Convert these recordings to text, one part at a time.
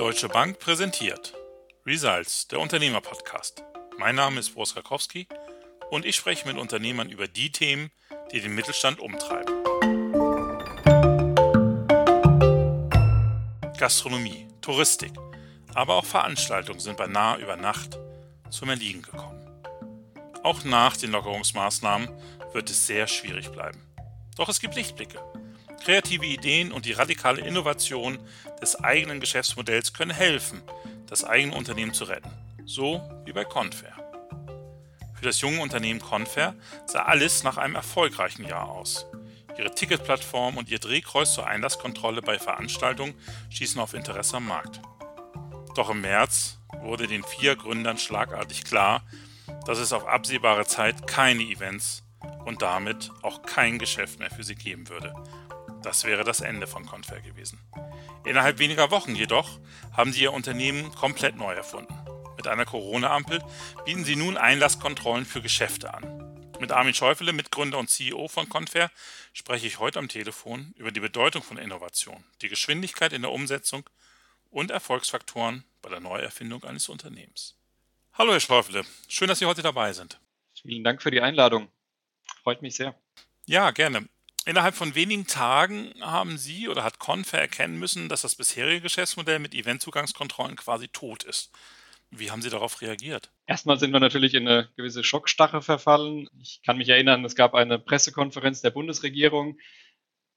Deutsche Bank präsentiert Results, der Unternehmerpodcast. Mein Name ist Boris Rakowski und ich spreche mit Unternehmern über die Themen, die den Mittelstand umtreiben. Gastronomie, Touristik, aber auch Veranstaltungen sind beinahe über Nacht zum Erliegen gekommen. Auch nach den Lockerungsmaßnahmen wird es sehr schwierig bleiben. Doch es gibt Lichtblicke. Kreative Ideen und die radikale Innovation des eigenen Geschäftsmodells können helfen, das eigene Unternehmen zu retten. So wie bei Confair. Für das junge Unternehmen Confair sah alles nach einem erfolgreichen Jahr aus. Ihre Ticketplattform und ihr Drehkreuz zur Einlasskontrolle bei Veranstaltungen schießen auf Interesse am Markt. Doch im März wurde den vier Gründern schlagartig klar, dass es auf absehbare Zeit keine Events und damit auch kein Geschäft mehr für sie geben würde. Das wäre das Ende von Confair gewesen. Innerhalb weniger Wochen jedoch haben sie ihr Unternehmen komplett neu erfunden. Mit einer Corona-Ampel bieten sie nun Einlasskontrollen für Geschäfte an. Mit Armin Schäufele, Mitgründer und CEO von Confair, spreche ich heute am Telefon über die Bedeutung von Innovation, die Geschwindigkeit in der Umsetzung und Erfolgsfaktoren bei der Neuerfindung eines Unternehmens. Hallo Herr Schäufele, schön, dass Sie heute dabei sind. Vielen Dank für die Einladung. Freut mich sehr. Ja, gerne. Innerhalb von wenigen Tagen haben Sie oder hat Confair erkennen müssen, dass das bisherige Geschäftsmodell mit Eventzugangskontrollen quasi tot ist. Wie haben Sie darauf reagiert? Erstmal sind wir natürlich in eine gewisse Schockstarre verfallen. Ich kann mich erinnern, es gab eine Pressekonferenz der Bundesregierung,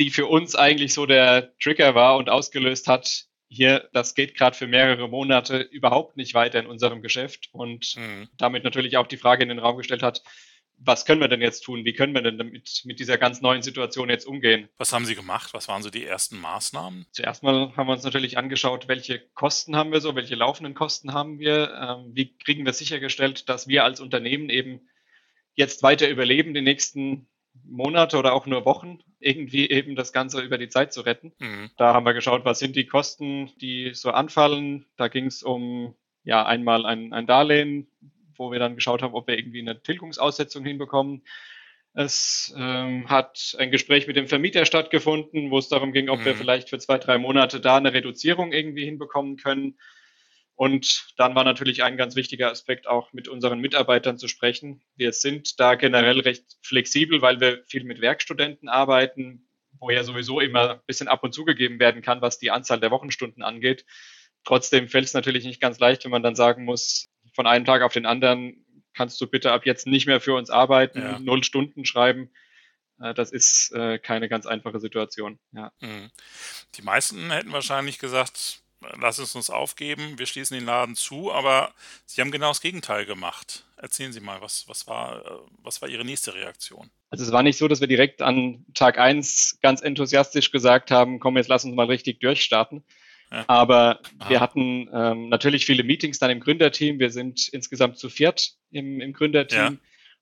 die für uns eigentlich so der Trigger war und ausgelöst hat, hier, das geht gerade für mehrere Monate überhaupt nicht weiter in unserem Geschäft und mhm. damit natürlich auch die Frage in den Raum gestellt hat, was können wir denn jetzt tun? Wie können wir denn damit, mit dieser ganz neuen Situation jetzt umgehen? Was haben Sie gemacht? Was waren so die ersten Maßnahmen? Zuerst mal haben wir uns natürlich angeschaut, welche Kosten haben wir so, welche laufenden Kosten haben wir, ähm, wie kriegen wir sichergestellt, dass wir als Unternehmen eben jetzt weiter überleben, die nächsten Monate oder auch nur Wochen, irgendwie eben das Ganze über die Zeit zu retten. Mhm. Da haben wir geschaut, was sind die Kosten, die so anfallen. Da ging es um ja einmal ein, ein Darlehen, wo wir dann geschaut haben, ob wir irgendwie eine Tilgungsaussetzung hinbekommen. Es ähm, hat ein Gespräch mit dem Vermieter stattgefunden, wo es darum ging, ob mhm. wir vielleicht für zwei, drei Monate da eine Reduzierung irgendwie hinbekommen können. Und dann war natürlich ein ganz wichtiger Aspekt auch mit unseren Mitarbeitern zu sprechen. Wir sind da generell recht flexibel, weil wir viel mit Werkstudenten arbeiten, wo ja sowieso immer ein bisschen ab und zu gegeben werden kann, was die Anzahl der Wochenstunden angeht. Trotzdem fällt es natürlich nicht ganz leicht, wenn man dann sagen muss, von einem Tag auf den anderen kannst du bitte ab jetzt nicht mehr für uns arbeiten, ja. null Stunden schreiben. Äh, das ist äh, keine ganz einfache Situation. Ja. Mhm. Die meisten hätten wahrscheinlich gesagt, lass es uns aufgeben, wir schließen den Laden zu, aber Sie haben genau das Gegenteil gemacht. Erzählen Sie mal, was, was, war, äh, was war Ihre nächste Reaktion? Also es war nicht so, dass wir direkt an Tag eins ganz enthusiastisch gesagt haben, komm, jetzt lass uns mal richtig durchstarten, aber Aha. wir hatten ähm, natürlich viele Meetings dann im Gründerteam. Wir sind insgesamt zu viert im, im Gründerteam. Ja.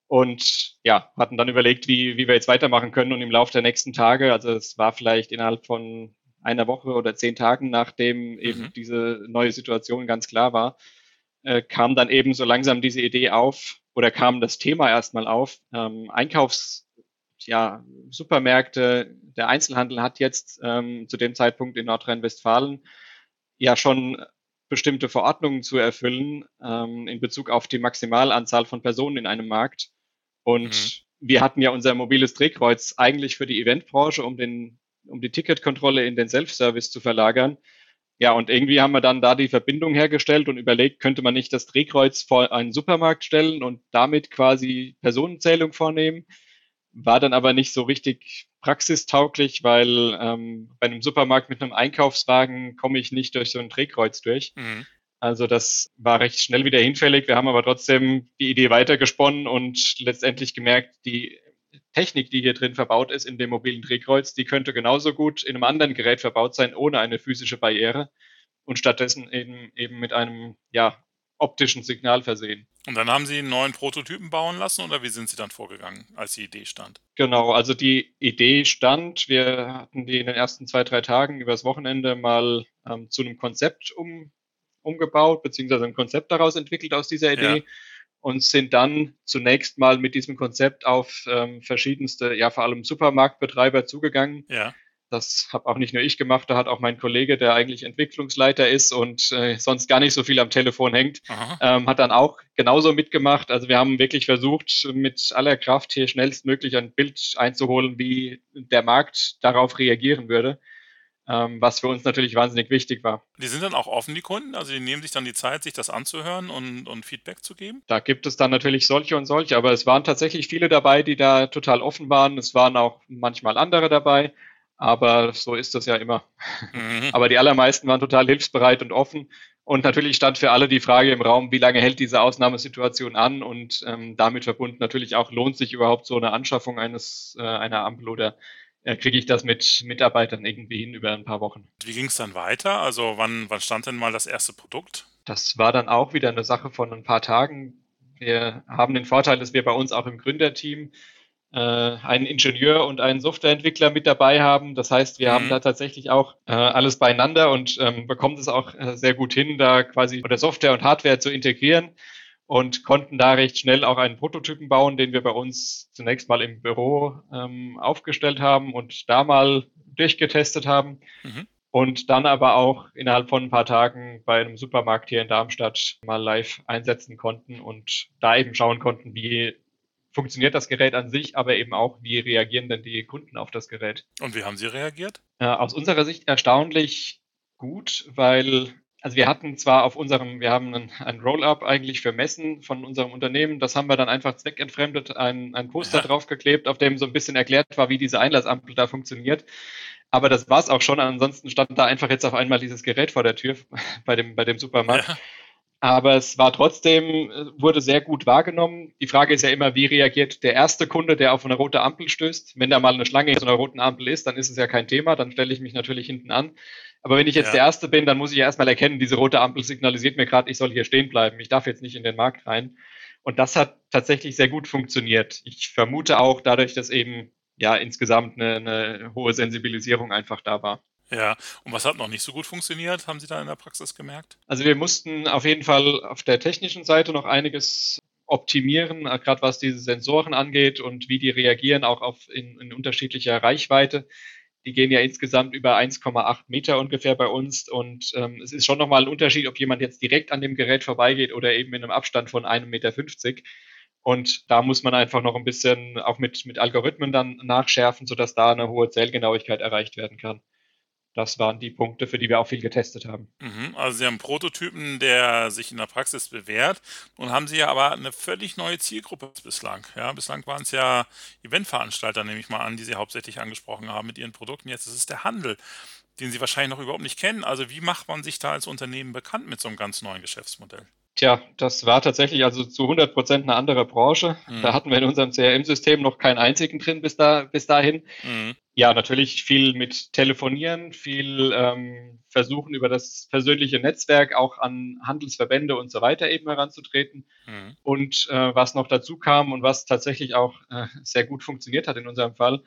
Und ja, hatten dann überlegt, wie, wie wir jetzt weitermachen können. Und im Laufe der nächsten Tage, also es war vielleicht innerhalb von einer Woche oder zehn Tagen, nachdem eben mhm. diese neue Situation ganz klar war, äh, kam dann eben so langsam diese Idee auf oder kam das Thema erstmal auf. Ähm, Einkaufs ja, Supermärkte, der Einzelhandel hat jetzt ähm, zu dem Zeitpunkt in Nordrhein-Westfalen ja schon bestimmte Verordnungen zu erfüllen ähm, in Bezug auf die Maximalanzahl von Personen in einem Markt. Und mhm. wir hatten ja unser mobiles Drehkreuz eigentlich für die Eventbranche, um den, um die Ticketkontrolle in den Self-Service zu verlagern. Ja, und irgendwie haben wir dann da die Verbindung hergestellt und überlegt, könnte man nicht das Drehkreuz vor einen Supermarkt stellen und damit quasi Personenzählung vornehmen war dann aber nicht so richtig praxistauglich, weil ähm, bei einem Supermarkt mit einem Einkaufswagen komme ich nicht durch so ein Drehkreuz durch. Mhm. Also das war recht schnell wieder hinfällig. Wir haben aber trotzdem die Idee weitergesponnen und letztendlich gemerkt, die Technik, die hier drin verbaut ist in dem mobilen Drehkreuz, die könnte genauso gut in einem anderen Gerät verbaut sein, ohne eine physische Barriere und stattdessen eben, eben mit einem ja, optischen Signal versehen. Und dann haben Sie einen neuen Prototypen bauen lassen oder wie sind Sie dann vorgegangen, als die Idee stand? Genau, also die Idee stand, wir hatten die in den ersten zwei, drei Tagen übers Wochenende mal ähm, zu einem Konzept um, umgebaut, beziehungsweise ein Konzept daraus entwickelt aus dieser Idee. Ja. Und sind dann zunächst mal mit diesem Konzept auf ähm, verschiedenste, ja vor allem Supermarktbetreiber zugegangen. Ja Das habe auch nicht nur ich gemacht, da hat auch mein Kollege, der eigentlich Entwicklungsleiter ist und äh, sonst gar nicht so viel am Telefon hängt, ähm, hat dann auch genauso mitgemacht. Also wir haben wirklich versucht, mit aller Kraft hier schnellstmöglich ein Bild einzuholen, wie der Markt darauf reagieren würde ähm, was für uns natürlich wahnsinnig wichtig war. Die sind dann auch offen, die Kunden? Also die nehmen sich dann die Zeit, sich das anzuhören und, und Feedback zu geben? Da gibt es dann natürlich solche und solche, aber es waren tatsächlich viele dabei, die da total offen waren. Es waren auch manchmal andere dabei, aber so ist das ja immer. Mhm. Aber die allermeisten waren total hilfsbereit und offen. Und natürlich stand für alle die Frage im Raum, wie lange hält diese Ausnahmesituation an und ähm, damit verbunden natürlich auch, lohnt sich überhaupt so eine Anschaffung eines äh, einer Ampel oder äh, kriege ich das mit Mitarbeitern irgendwie hin über ein paar Wochen. Wie ging es dann weiter? Also wann, wann stand denn mal das erste Produkt? Das war dann auch wieder eine Sache von ein paar Tagen. Wir haben den Vorteil, dass wir bei uns auch im Gründerteam äh, einen Ingenieur und einen Softwareentwickler mit dabei haben. Das heißt, wir mhm. haben da tatsächlich auch äh, alles beieinander und ähm, bekommen es auch äh, sehr gut hin, da quasi oder Software und Hardware zu integrieren und konnten da recht schnell auch einen Prototypen bauen, den wir bei uns zunächst mal im Büro ähm, aufgestellt haben und da mal durchgetestet haben. Mhm. Und dann aber auch innerhalb von ein paar Tagen bei einem Supermarkt hier in Darmstadt mal live einsetzen konnten und da eben schauen konnten, wie funktioniert das Gerät an sich, aber eben auch, wie reagieren denn die Kunden auf das Gerät. Und wie haben sie reagiert? Äh, aus unserer Sicht erstaunlich gut, weil also wir hatten zwar auf unserem, wir haben ein, ein Roll-up eigentlich für Messen von unserem Unternehmen, das haben wir dann einfach zweckentfremdet, ein, ein Poster ja. draufgeklebt, auf dem so ein bisschen erklärt war, wie diese Einlassampel da funktioniert. Aber das war's auch schon. Ansonsten stand da einfach jetzt auf einmal dieses Gerät vor der Tür bei dem, bei dem Supermarkt. Ja. Aber es war trotzdem, wurde sehr gut wahrgenommen. Die Frage ist ja immer, wie reagiert der erste Kunde, der auf eine rote Ampel stößt? Wenn da mal eine Schlange in so einer roten Ampel ist, dann ist es ja kein Thema, dann stelle ich mich natürlich hinten an. Aber wenn ich jetzt ja. der Erste bin, dann muss ich ja erstmal erkennen, diese rote Ampel signalisiert mir gerade, ich soll hier stehen bleiben. Ich darf jetzt nicht in den Markt rein. Und das hat tatsächlich sehr gut funktioniert. Ich vermute auch dadurch, dass eben ja insgesamt eine, eine hohe Sensibilisierung einfach da war. Ja, und was hat noch nicht so gut funktioniert, haben Sie da in der Praxis gemerkt? Also wir mussten auf jeden Fall auf der technischen Seite noch einiges optimieren, äh, gerade was diese Sensoren angeht und wie die reagieren, auch auf in, in unterschiedlicher Reichweite. Die gehen ja insgesamt über 1,8 Meter ungefähr bei uns und ähm, es ist schon nochmal ein Unterschied, ob jemand jetzt direkt an dem Gerät vorbeigeht oder eben in einem Abstand von einem Meter. 50. Und da muss man einfach noch ein bisschen auch mit, mit Algorithmen dann nachschärfen, sodass da eine hohe Zählgenauigkeit erreicht werden kann das waren die Punkte, für die wir auch viel getestet haben. Mhm, also Sie haben einen Prototypen, der sich in der Praxis bewährt. Nun haben Sie ja aber eine völlig neue Zielgruppe bislang. Ja, bislang waren es ja Eventveranstalter, nehme ich mal an, die Sie hauptsächlich angesprochen haben mit Ihren Produkten. Jetzt ist es der Handel, den Sie wahrscheinlich noch überhaupt nicht kennen. Also wie macht man sich da als Unternehmen bekannt mit so einem ganz neuen Geschäftsmodell? Tja, das war tatsächlich also zu 100 Prozent eine andere Branche. Mhm. Da hatten wir in unserem CRM-System noch keinen einzigen drin bis, da, bis dahin. Mhm. Ja, natürlich viel mit Telefonieren, viel ähm, versuchen über das persönliche Netzwerk auch an Handelsverbände und so weiter eben heranzutreten. Mhm. Und äh, was noch dazu kam und was tatsächlich auch äh, sehr gut funktioniert hat in unserem Fall,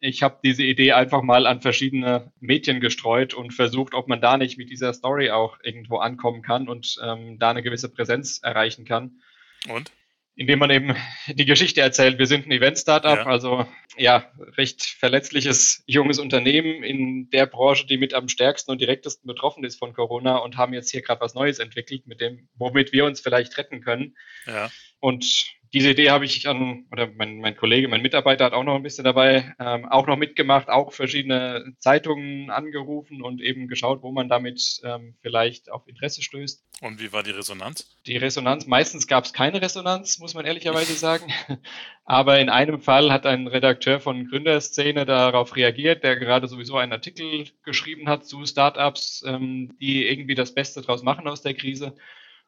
ich habe diese Idee einfach mal an verschiedene Medien gestreut und versucht, ob man da nicht mit dieser Story auch irgendwo ankommen kann und ähm, da eine gewisse Präsenz erreichen kann. Und? Indem man eben die Geschichte erzählt, wir sind ein Event-Startup, ja. also ja, recht verletzliches junges Unternehmen in der Branche, die mit am stärksten und direktesten betroffen ist von Corona und haben jetzt hier gerade was Neues entwickelt, mit dem, womit wir uns vielleicht retten können. Ja. Und diese Idee habe ich an, oder mein, mein Kollege, mein Mitarbeiter hat auch noch ein bisschen dabei, ähm, auch noch mitgemacht, auch verschiedene Zeitungen angerufen und eben geschaut, wo man damit ähm, vielleicht auf Interesse stößt. Und wie war die Resonanz? Die Resonanz, meistens gab es keine Resonanz, muss man ehrlicherweise sagen. Aber in einem Fall hat ein Redakteur von Gründerszene darauf reagiert, der gerade sowieso einen Artikel geschrieben hat zu Startups, ähm, die irgendwie das Beste draus machen aus der Krise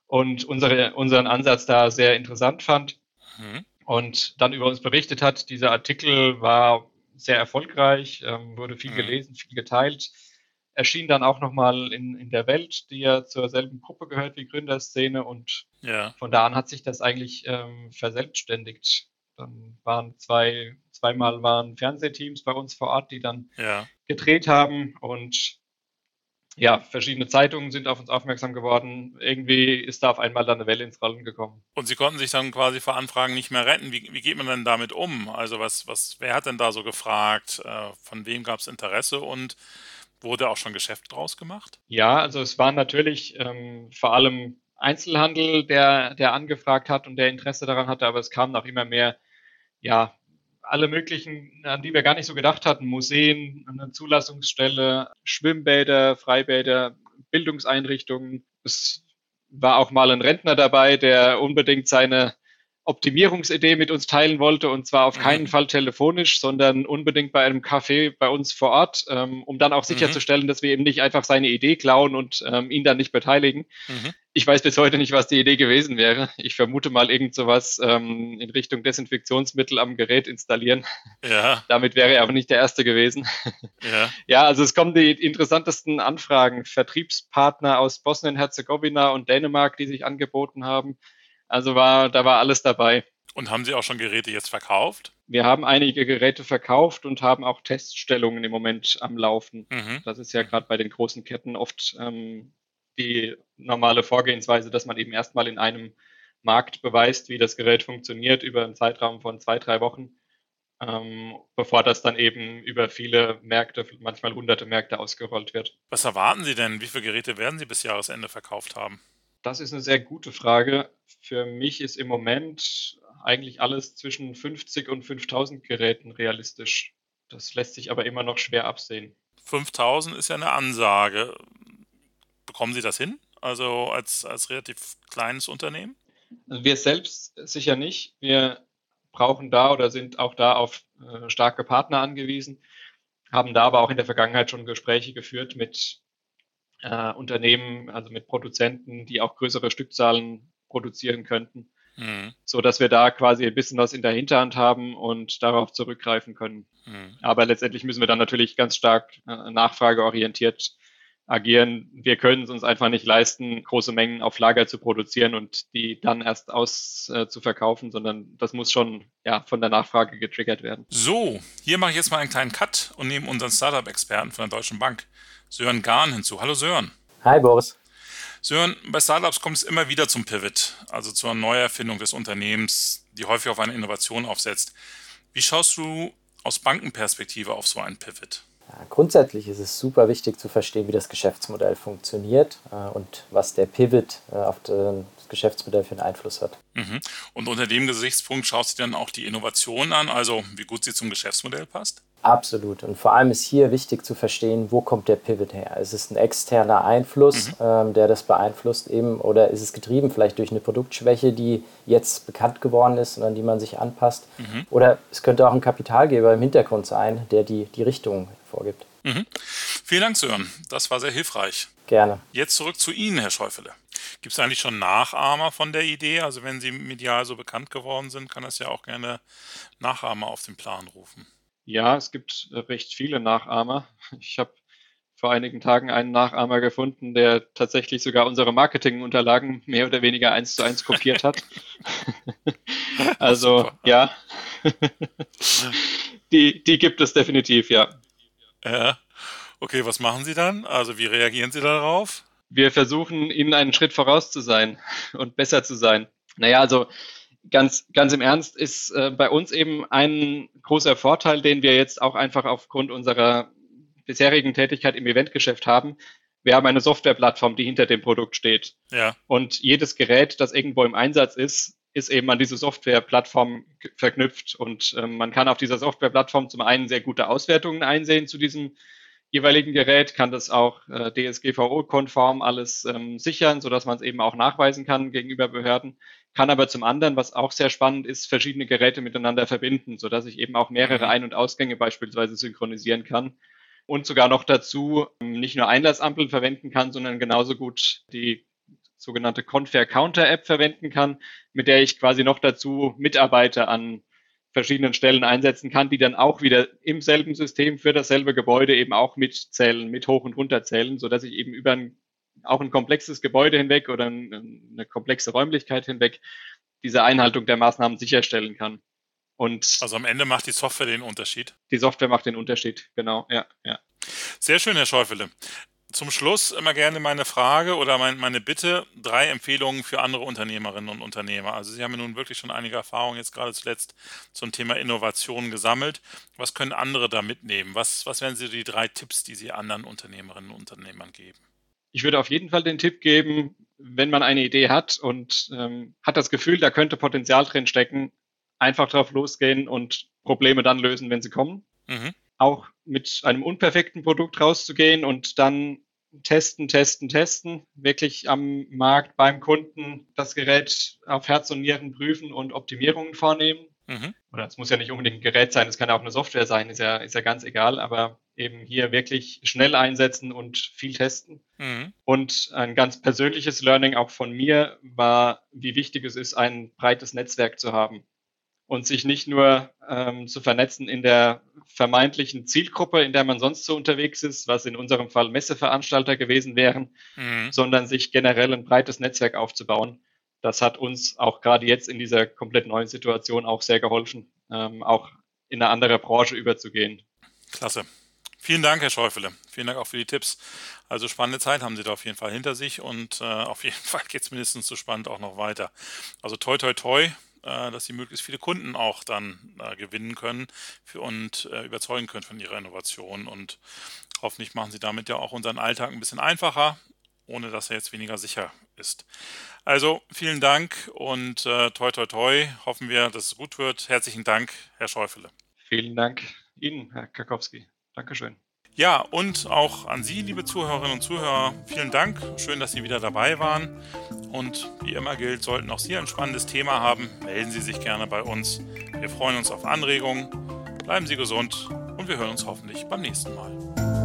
und unsere, unseren Ansatz da sehr interessant fand mhm. und dann über uns berichtet hat. Dieser Artikel war sehr erfolgreich, ähm, wurde viel mhm. gelesen, viel geteilt, erschien dann auch nochmal in, in der Welt, die ja zur selben Gruppe gehört wie Gründerszene und ja. von da an hat sich das eigentlich ähm, verselbstständigt. Dann waren zwei, zweimal waren Fernsehteams bei uns vor Ort, die dann ja. gedreht haben und ja, verschiedene Zeitungen sind auf uns aufmerksam geworden. Irgendwie ist da auf einmal dann eine Welle ins Rollen gekommen. Und Sie konnten sich dann quasi vor Anfragen nicht mehr retten. Wie, wie geht man denn damit um? Also was, was, wer hat denn da so gefragt? Äh, von wem gab es Interesse und wurde auch schon Geschäft draus gemacht? Ja, also es war natürlich ähm, vor allem Einzelhandel, der, der angefragt hat und der Interesse daran hatte, aber es kamen auch immer mehr, ja, alle möglichen, an die wir gar nicht so gedacht hatten, Museen, eine Zulassungsstelle, Schwimmbäder, Freibäder, Bildungseinrichtungen. Es war auch mal ein Rentner dabei, der unbedingt seine Optimierungsidee mit uns teilen wollte und zwar auf mhm. keinen Fall telefonisch, sondern unbedingt bei einem Café bei uns vor Ort, ähm, um dann auch mhm. sicherzustellen, mhm. dass wir eben nicht einfach seine Idee klauen und ähm, ihn dann nicht beteiligen. Mhm. Ich weiß bis heute nicht, was die Idee gewesen wäre. Ich vermute mal irgend sowas ähm, in Richtung Desinfektionsmittel am Gerät installieren. Ja. Damit wäre er aber nicht der Erste gewesen. Ja. ja, also es kommen die interessantesten Anfragen. Vertriebspartner aus Bosnien-Herzegowina und Dänemark, die sich angeboten haben also war, da war alles dabei. Und haben Sie auch schon Geräte jetzt verkauft? Wir haben einige Geräte verkauft und haben auch Teststellungen im Moment am Laufen. Mhm. Das ist ja gerade bei den großen Ketten oft ähm, die normale Vorgehensweise, dass man eben erstmal in einem Markt beweist, wie das Gerät funktioniert über einen Zeitraum von zwei, drei Wochen, ähm, bevor das dann eben über viele Märkte, manchmal hunderte Märkte ausgerollt wird. Was erwarten Sie denn? Wie viele Geräte werden Sie bis Jahresende verkauft haben? Das ist eine sehr gute Frage. Für mich ist im Moment eigentlich alles zwischen 50 und 5000 Geräten realistisch. Das lässt sich aber immer noch schwer absehen. 5000 ist ja eine Ansage. Bekommen Sie das hin? Also als, als relativ kleines Unternehmen? Also wir selbst sicher nicht. Wir brauchen da oder sind auch da auf äh, starke Partner angewiesen, haben da aber auch in der Vergangenheit schon Gespräche geführt mit äh, Unternehmen, also mit Produzenten, die auch größere Stückzahlen produzieren könnten, mhm. so dass wir da quasi ein bisschen was in der Hinterhand haben und darauf zurückgreifen können. Mhm. Aber letztendlich müssen wir dann natürlich ganz stark äh, nachfrageorientiert agieren. Wir können es uns einfach nicht leisten, große Mengen auf Lager zu produzieren und die dann erst aus äh, zu verkaufen, sondern das muss schon ja von der Nachfrage getriggert werden. So, hier mache ich jetzt mal einen kleinen Cut und nehme unseren Startup-Experten von der Deutschen Bank, Sören Gahn, hinzu. Hallo Sören. Hi Boris. Sören, bei Startups kommt es immer wieder zum Pivot, also zur Neuerfindung des Unternehmens, die häufig auf eine Innovation aufsetzt. Wie schaust du aus Bankenperspektive auf so einen Pivot? Ja, grundsätzlich ist es super wichtig zu verstehen, wie das Geschäftsmodell funktioniert äh, und was der Pivot äh, auf das Geschäftsmodell für einen Einfluss hat. Mhm. Und unter dem Gesichtspunkt schaust du dann auch die Innovation an, also wie gut sie zum Geschäftsmodell passt? Absolut. Und vor allem ist hier wichtig zu verstehen, wo kommt der Pivot her? Ist es ein externer Einfluss, mhm. ähm, der das beeinflusst eben, oder ist es getrieben vielleicht durch eine Produktschwäche, die jetzt bekannt geworden ist und an die man sich anpasst? Mhm. Oder es könnte auch ein Kapitalgeber im Hintergrund sein, der die, die Richtung vorgibt. Mhm. Vielen Dank, Sören. Das war sehr hilfreich. Gerne. Jetzt zurück zu Ihnen, Herr Schäufele. Gibt es eigentlich schon Nachahmer von der Idee? Also wenn Sie medial so bekannt geworden sind, kann es ja auch gerne Nachahmer auf den Plan rufen. Ja, es gibt äh, recht viele Nachahmer. Ich habe vor einigen Tagen einen Nachahmer gefunden, der tatsächlich sogar unsere Marketingunterlagen mehr oder weniger eins zu eins kopiert hat. also Super. ja, die, die gibt es definitiv, ja. Ja. Okay, was machen Sie dann? Also wie reagieren Sie darauf? Wir versuchen, Ihnen einen Schritt voraus zu sein und besser zu sein. Naja, also ganz, ganz im Ernst ist äh, bei uns eben ein großer Vorteil, den wir jetzt auch einfach aufgrund unserer bisherigen Tätigkeit im Eventgeschäft haben. Wir haben eine Softwareplattform, die hinter dem Produkt steht. Ja. Und jedes Gerät, das irgendwo im Einsatz ist, ist eben an diese Softwareplattform verknüpft. Und ähm, man kann auf dieser Softwareplattform zum einen sehr gute Auswertungen einsehen zu diesem jeweiligen Gerät, kann das auch äh, DSGVO-konform alles ähm, sichern, sodass man es eben auch nachweisen kann gegenüber Behörden kann aber zum anderen, was auch sehr spannend ist, verschiedene Geräte miteinander verbinden, sodass ich eben auch mehrere mhm. Ein- und Ausgänge beispielsweise synchronisieren kann und sogar noch dazu ähm, nicht nur Einlassampeln verwenden kann, sondern genauso gut die sogenannte Confair Counter App verwenden kann, mit der ich quasi noch dazu Mitarbeiter an verschiedenen Stellen einsetzen kann, die dann auch wieder im selben System für dasselbe Gebäude eben auch mitzählen, mit hoch und runter zählen, sodass ich eben über ein auch ein komplexes Gebäude hinweg oder eine komplexe Räumlichkeit hinweg diese Einhaltung der Maßnahmen sicherstellen kann. Und also am Ende macht die Software den Unterschied. Die Software macht den Unterschied, genau, ja, ja. Sehr schön, Herr Schäufele. zum Schluss immer gerne meine Frage oder meine Bitte, drei Empfehlungen für andere Unternehmerinnen und Unternehmer. Also Sie haben ja nun wirklich schon einige Erfahrungen jetzt gerade zuletzt zum Thema Innovation gesammelt. Was können andere da mitnehmen? Was, was wären Sie die drei Tipps, die Sie anderen Unternehmerinnen und Unternehmern geben? Ich würde auf jeden Fall den Tipp geben, wenn man eine Idee hat und ähm, hat das Gefühl, da könnte Potenzial drin stecken, einfach drauf losgehen und Probleme dann lösen, wenn sie kommen. Mhm auch mit einem unperfekten Produkt rauszugehen und dann testen, testen, testen, wirklich am Markt beim Kunden das Gerät auf Herz und Nieren prüfen und Optimierungen vornehmen. Mhm. Oder es muss ja nicht unbedingt ein Gerät sein, es kann auch eine Software sein, ist ja, ist ja ganz egal, aber eben hier wirklich schnell einsetzen und viel testen. Mhm. Und ein ganz persönliches Learning auch von mir war, wie wichtig es ist, ein breites Netzwerk zu haben und sich nicht nur ähm, zu vernetzen in der vermeintlichen Zielgruppe, in der man sonst so unterwegs ist, was in unserem Fall Messeveranstalter gewesen wären, mhm. sondern sich generell ein breites Netzwerk aufzubauen. Das hat uns auch gerade jetzt in dieser komplett neuen Situation auch sehr geholfen, ähm, auch in eine andere Branche überzugehen. Klasse. Vielen Dank, Herr Schäufele. Vielen Dank auch für die Tipps. Also spannende Zeit haben Sie da auf jeden Fall hinter sich und äh, auf jeden Fall geht es mindestens so spannend auch noch weiter. Also toi toi toi äh, dass sie möglichst viele Kunden auch dann äh, gewinnen können für, und äh, überzeugen können von ihrer Innovation. Und hoffentlich machen sie damit ja auch unseren Alltag ein bisschen einfacher, ohne dass er jetzt weniger sicher ist. Also vielen Dank und äh, toi toi toi. Hoffen wir, dass es gut wird. Herzlichen Dank, Herr Schäufele. Vielen Dank Ihnen, Herr Kakowski. Dankeschön. Ja, und auch an Sie, liebe Zuhörerinnen und Zuhörer, vielen Dank. Schön, dass Sie wieder dabei waren. Und wie immer gilt, sollten auch Sie ein spannendes Thema haben, melden Sie sich gerne bei uns. Wir freuen uns auf Anregungen. Bleiben Sie gesund und wir hören uns hoffentlich beim nächsten Mal.